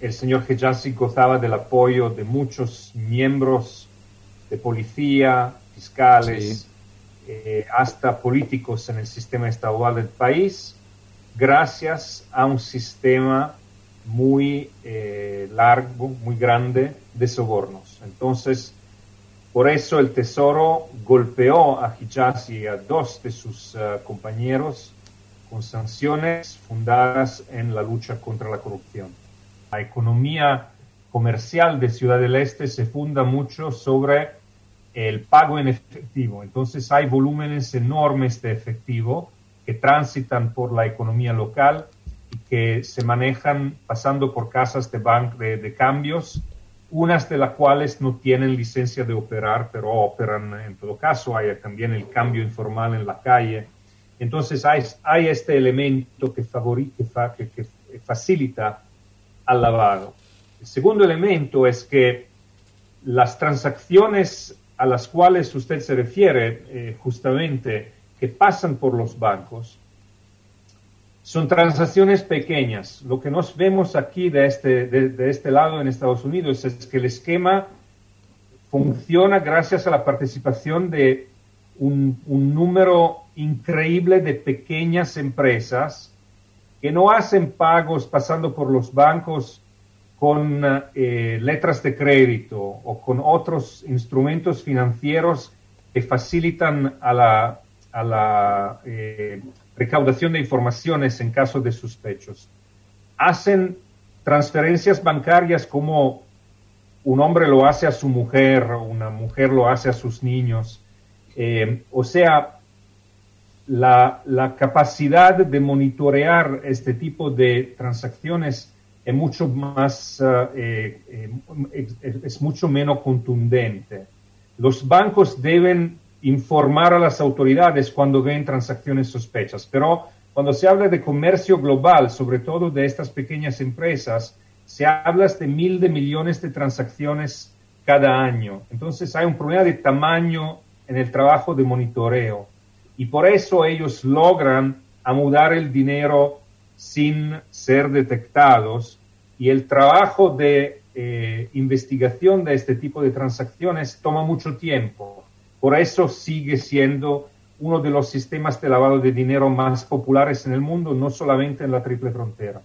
el señor Hejazi gozaba del apoyo de muchos miembros de policía, fiscales, eh, hasta políticos en el sistema estatal del país, gracias a un sistema muy eh, largo, muy grande de sobornos. Entonces, por eso el Tesoro golpeó a Hijazi y a dos de sus eh, compañeros con sanciones fundadas en la lucha contra la corrupción. La economía comercial de Ciudad del Este se funda mucho sobre el pago en efectivo. Entonces hay volúmenes enormes de efectivo que transitan por la economía local y que se manejan pasando por casas de, banco de, cambios, unas de las cuales no tienen licencia de operar, pero operan en todo caso. Hay también el cambio informal en la calle. Entonces hay, hay este elemento que, que, que facilita al. El segundo elemento es que las transacciones a las cuales usted se refiere, eh, justamente, que pasan por los bancos, son transacciones pequeñas. Lo que nos vemos aquí de este, de, este lado en Estados Unidos es que el esquema funciona gracias a la participación de un número increíble de pequeñas empresas que no hacen pagos pasando por los bancos con eh, letras de crédito o con otros instrumentos financieros que facilitan a la, a la eh, recaudación de informaciones en caso de sospechos. Hacen transferencias bancarias como un hombre lo hace a su mujer, una mujer lo hace a sus niños. Eh, o sea, la, capacidad de monitorear este tipo de transacciones es mucho más, eh, eh, es, mucho menos contundente. Los bancos deben informar a las autoridades cuando ven transacciones sospechas, pero cuando se habla de comercio global, sobre todo de estas pequeñas empresas, se habla de mil de millones de transacciones cada año. Entonces hay un problema de tamaño en el trabajo de monitoreo y por eso ellos logran amudar el dinero sin ser detectados y el trabajo de eh, investigación de este tipo de transacciones toma mucho tiempo. Por eso sigue siendo uno de los sistemas de lavado de dinero más populares en el mundo, no solamente en la triple frontera.